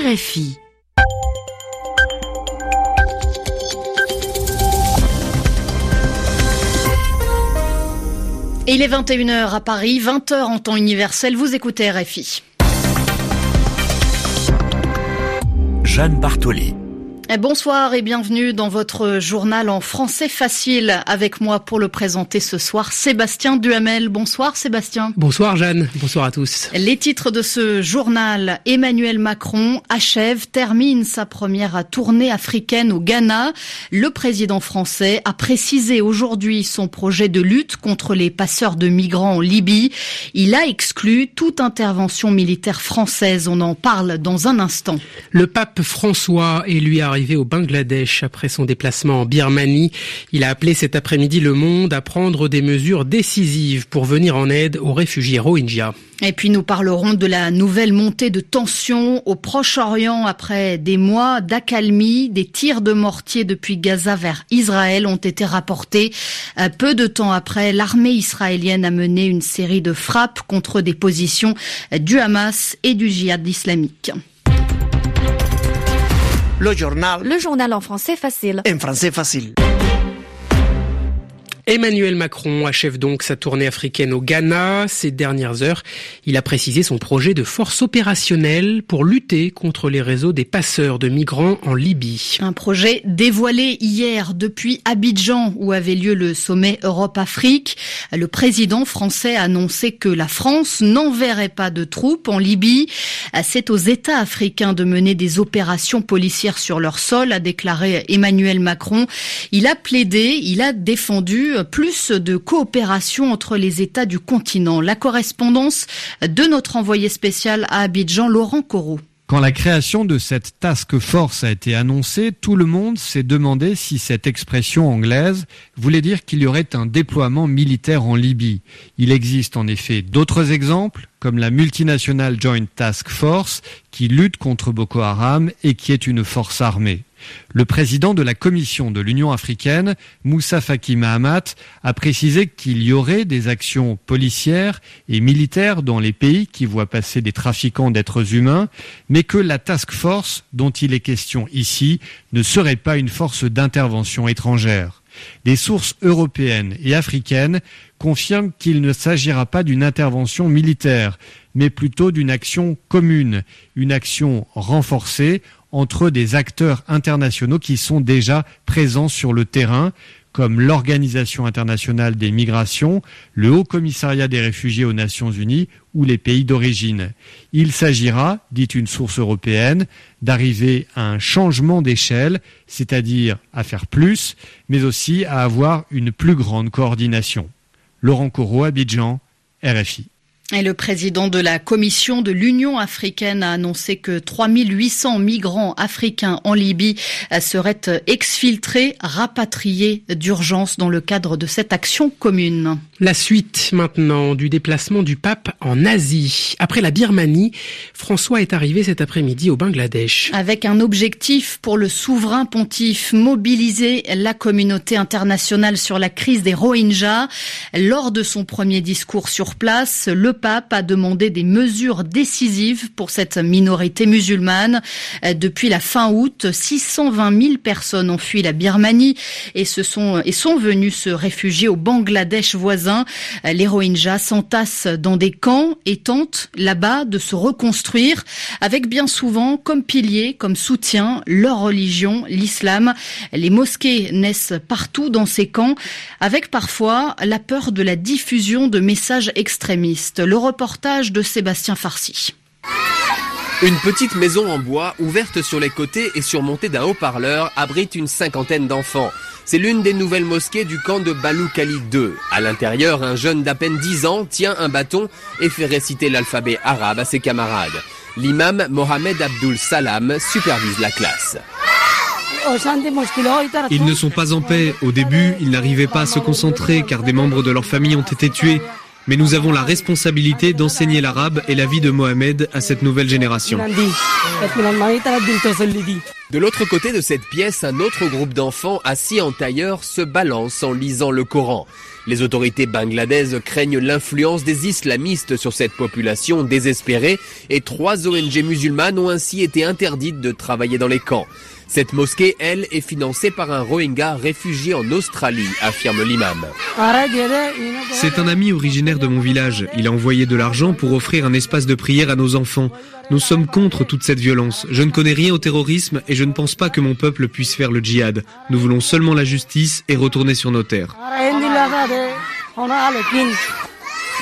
RFI. il est 21h à Paris, 20h en temps universel, vous écoutez RFI. Jeanne Bartoli. Bonsoir et bienvenue dans votre journal en français facile. Avec moi pour le présenter ce soir, Sébastien Duhamel. Bonsoir Sébastien. Bonsoir Jeanne, bonsoir à tous. Les titres de ce journal, Emmanuel Macron achève, termine sa première tournée africaine au Ghana. Le président français a précisé aujourd'hui son projet de lutte contre les passeurs de migrants en Libye. Il a exclu toute intervention militaire française. On en parle dans un instant. Le pape François et lui arrivé au Bangladesh après son déplacement en Birmanie. Il a appelé cet après-midi le monde à prendre des mesures décisives pour venir en aide aux réfugiés Rohingyas. Et puis nous parlerons de la nouvelle montée de tension au Proche-Orient après des mois d'accalmie. Des tirs de mortier depuis Gaza vers Israël ont été rapportés. Euh, peu de temps après, l'armée israélienne a mené une série de frappes contre des positions du Hamas et du djihad islamique. Le journal. Le journal en français facile. En français facile. Emmanuel Macron achève donc sa tournée africaine au Ghana. Ces dernières heures, il a précisé son projet de force opérationnelle pour lutter contre les réseaux des passeurs de migrants en Libye. Un projet dévoilé hier depuis Abidjan où avait lieu le sommet Europe-Afrique. Le président français a annoncé que la France n'enverrait pas de troupes en Libye. C'est aux États africains de mener des opérations policières sur leur sol, a déclaré Emmanuel Macron. Il a plaidé, il a défendu plus de coopération entre les États du continent. La correspondance de notre envoyé spécial à Abidjan, Laurent Corot. Quand la création de cette task force a été annoncée, tout le monde s'est demandé si cette expression anglaise voulait dire qu'il y aurait un déploiement militaire en Libye. Il existe en effet d'autres exemples, comme la multinationale Joint Task Force, qui lutte contre Boko Haram et qui est une force armée. Le président de la Commission de l'Union africaine, Moussa Faki Mahamat, a précisé qu'il y aurait des actions policières et militaires dans les pays qui voient passer des trafiquants d'êtres humains, mais que la task force dont il est question ici ne serait pas une force d'intervention étrangère. Des sources européennes et africaines confirment qu'il ne s'agira pas d'une intervention militaire, mais plutôt d'une action commune, une action renforcée entre des acteurs internationaux qui sont déjà présents sur le terrain, comme l'Organisation internationale des migrations, le Haut Commissariat des réfugiés aux Nations Unies ou les pays d'origine. Il s'agira, dit une source européenne, d'arriver à un changement d'échelle, c'est-à-dire à faire plus, mais aussi à avoir une plus grande coordination. Laurent Corot, Abidjan, RFI. Et le président de la Commission de l'Union africaine a annoncé que 3800 migrants africains en Libye seraient exfiltrés, rapatriés d'urgence dans le cadre de cette action commune. La suite maintenant du déplacement du pape en Asie. Après la Birmanie, François est arrivé cet après-midi au Bangladesh. Avec un objectif pour le souverain pontife, mobiliser la communauté internationale sur la crise des Rohingyas. Lors de son premier discours sur place, le pape a demandé des mesures décisives pour cette minorité musulmane. Depuis la fin août, 620 000 personnes ont fui la Birmanie et, se sont, et sont venues se réfugier au Bangladesh voisin. Les Rohingyas s'entassent dans des camps et tentent là-bas de se reconstruire avec bien souvent comme pilier, comme soutien, leur religion, l'islam. Les mosquées naissent partout dans ces camps avec parfois la peur de la diffusion de messages extrémistes. Le reportage de Sébastien Farcy. Une petite maison en bois, ouverte sur les côtés et surmontée d'un haut-parleur, abrite une cinquantaine d'enfants. C'est l'une des nouvelles mosquées du camp de Balou Khalid II. À l'intérieur, un jeune d'à peine 10 ans tient un bâton et fait réciter l'alphabet arabe à ses camarades. L'imam Mohamed Abdul Salam supervise la classe. Ils ne sont pas en paix. Au début, ils n'arrivaient pas à se concentrer car des membres de leur famille ont été tués mais nous avons la responsabilité d'enseigner l'arabe et la vie de Mohamed à cette nouvelle génération. De l'autre côté de cette pièce, un autre groupe d'enfants assis en tailleur se balance en lisant le Coran. Les autorités bangladaises craignent l'influence des islamistes sur cette population désespérée et trois ONG musulmanes ont ainsi été interdites de travailler dans les camps. Cette mosquée, elle, est financée par un Rohingya réfugié en Australie, affirme l'imam. C'est un ami originaire de mon village. Il a envoyé de l'argent pour offrir un espace de prière à nos enfants. Nous sommes contre toute cette violence. Je ne connais rien au terrorisme et je ne pense pas que mon peuple puisse faire le djihad. Nous voulons seulement la justice et retourner sur nos terres.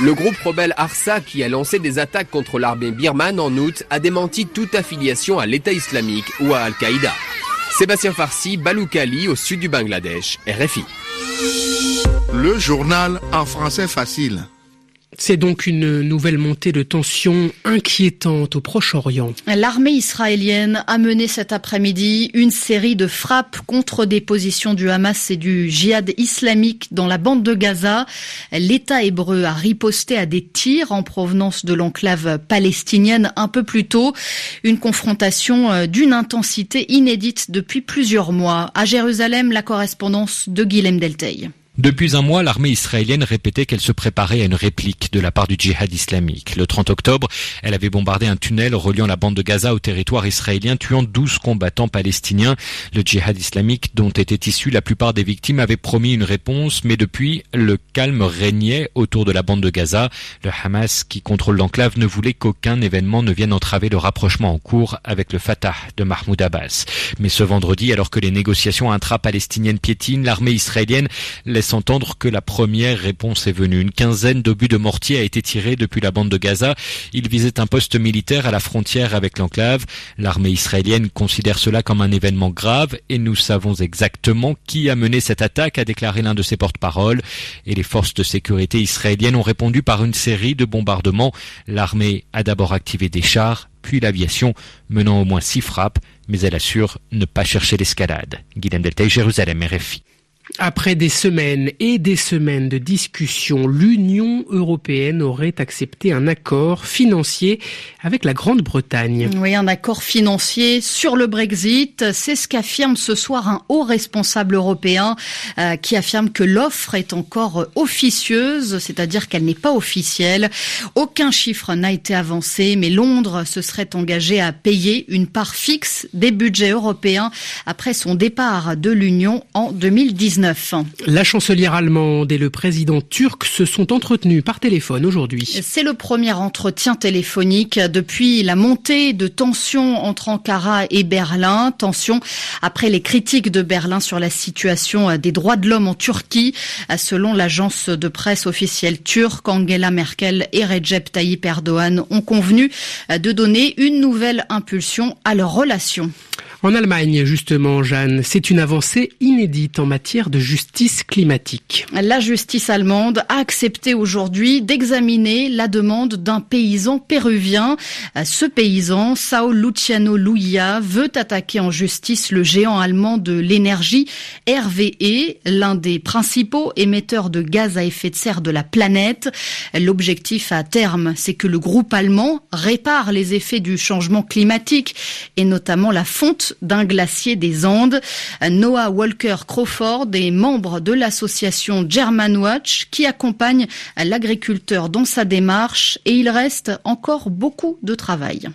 Le groupe rebelle Arsa, qui a lancé des attaques contre l'armée birmane en août, a démenti toute affiliation à l'État islamique ou à Al-Qaïda. Sébastien Farsi, Baloukali, au sud du Bangladesh, RFI. Le journal en français facile. C'est donc une nouvelle montée de tension inquiétante au Proche-Orient. L'armée israélienne a mené cet après-midi une série de frappes contre des positions du Hamas et du djihad islamique dans la bande de Gaza. L'État hébreu a riposté à des tirs en provenance de l'enclave palestinienne un peu plus tôt. Une confrontation euh, d'une intensité inédite depuis plusieurs mois. À Jérusalem, la correspondance de Guilhem Delteil. Depuis un mois, l'armée israélienne répétait qu'elle se préparait à une réplique de la part du djihad islamique. Le 30 octobre, elle avait bombardé un tunnel reliant la bande de Gaza au territoire israélien, tuant 12 combattants palestiniens. Le djihad islamique, dont étaient issus la plupart des victimes, avait promis une réponse, mais depuis, le calme régnait autour de la bande de Gaza. Le Hamas, qui contrôle l'enclave, ne voulait qu'aucun événement ne vienne entraver le rapprochement en cours avec le Fatah de Mahmoud Abbas. Mais ce vendredi, alors que les négociations intra-palestiniennes piétinent, l'armée israélienne laisse entendre que la première réponse est venue. Une quinzaine d'obus de mortier a été tirée depuis la bande de Gaza. Il visait un poste militaire à la frontière avec l'enclave. L'armée israélienne considère cela comme un événement grave et nous savons exactement qui a mené cette attaque, a déclaré l'un de ses porte-paroles. Et les forces de sécurité israéliennes ont répondu par une série de bombardements. L'armée a d'abord activé des chars, puis l'aviation, menant au moins six frappes, mais elle assure ne pas chercher l'escalade. Guillaume Deltay, Jérusalem, RFI. Après des semaines et des semaines de discussions, l'Union européenne aurait accepté un accord financier avec la Grande-Bretagne. Oui, un accord financier sur le Brexit. C'est ce qu'affirme ce soir un haut responsable européen euh, qui affirme que l'offre est encore officieuse, c'est-à-dire qu'elle n'est pas officielle. Aucun chiffre n'a été avancé, mais Londres se serait engagé à payer une part fixe des budgets européens après son départ de l'Union en 2019. La chancelière allemande et le président turc se sont entretenus par téléphone aujourd'hui. C'est le premier entretien téléphonique depuis la montée de tensions entre Ankara et Berlin. Tensions après les critiques de Berlin sur la situation des droits de l'homme en Turquie. Selon l'agence de presse officielle turque, Angela Merkel et Recep Tayyip Erdogan ont convenu de donner une nouvelle impulsion à leurs relations. En Allemagne, justement, Jeanne, c'est une avancée inédite en matière de justice climatique. La justice allemande a accepté aujourd'hui d'examiner la demande d'un paysan péruvien. Ce paysan, Sao Luciano Luia, veut attaquer en justice le géant allemand de l'énergie RVE, l'un des principaux émetteurs de gaz à effet de serre de la planète. L'objectif à terme, c'est que le groupe allemand répare les effets du changement climatique et notamment la fonte d'un glacier des Andes. Noah Walker Crawford est membre de l'association German Watch qui accompagne l'agriculteur dans sa démarche et il reste encore beaucoup de travail.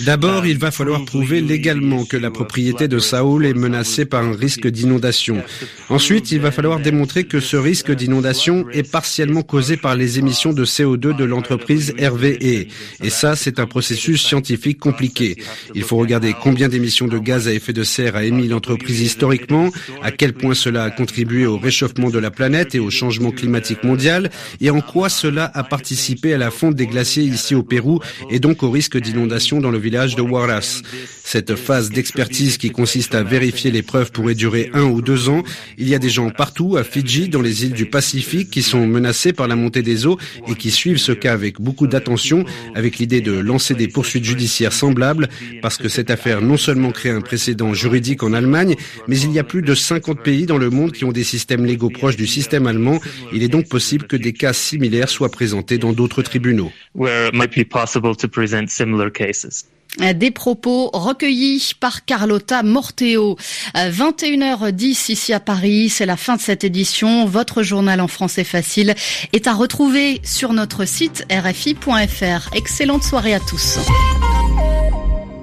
D'abord, il va falloir prouver légalement que la propriété de Saoul est menacée par un risque d'inondation. Ensuite, il va falloir démontrer que ce risque d'inondation est partiellement causé par les émissions de CO2 de l'entreprise RVE. Et ça, c'est un processus scientifique compliqué. Il faut regarder combien d'émissions de gaz à effet de serre a émis l'entreprise historiquement, à quel point cela a contribué au réchauffement de la planète et au changement climatique mondial, et en quoi cela a participé à la fonte des glaciers ici au Pérou et donc au risque d'inondation dans le village de Huaraz. Cette phase d'expertise qui consiste à vérifier les preuves pourrait durer un ou deux ans. Il y a des gens partout, à Fidji, dans les îles du Pacifique, qui sont menacés par la montée des eaux et qui suivent ce cas avec beaucoup d'attention, avec l'idée de lancer des poursuites judiciaires semblables, parce que cette affaire non seulement crée un précédent juridique en Allemagne, mais il y a plus de 50 pays dans le monde qui ont des systèmes légaux proches du système allemand. Il est donc possible que des cas similaires soient présentés dans d'autres tribunaux. Des propos recueillis par Carlotta Morteo. 21h10 ici à Paris, c'est la fin de cette édition. Votre journal en français facile est à retrouver sur notre site rfi.fr. Excellente soirée à tous.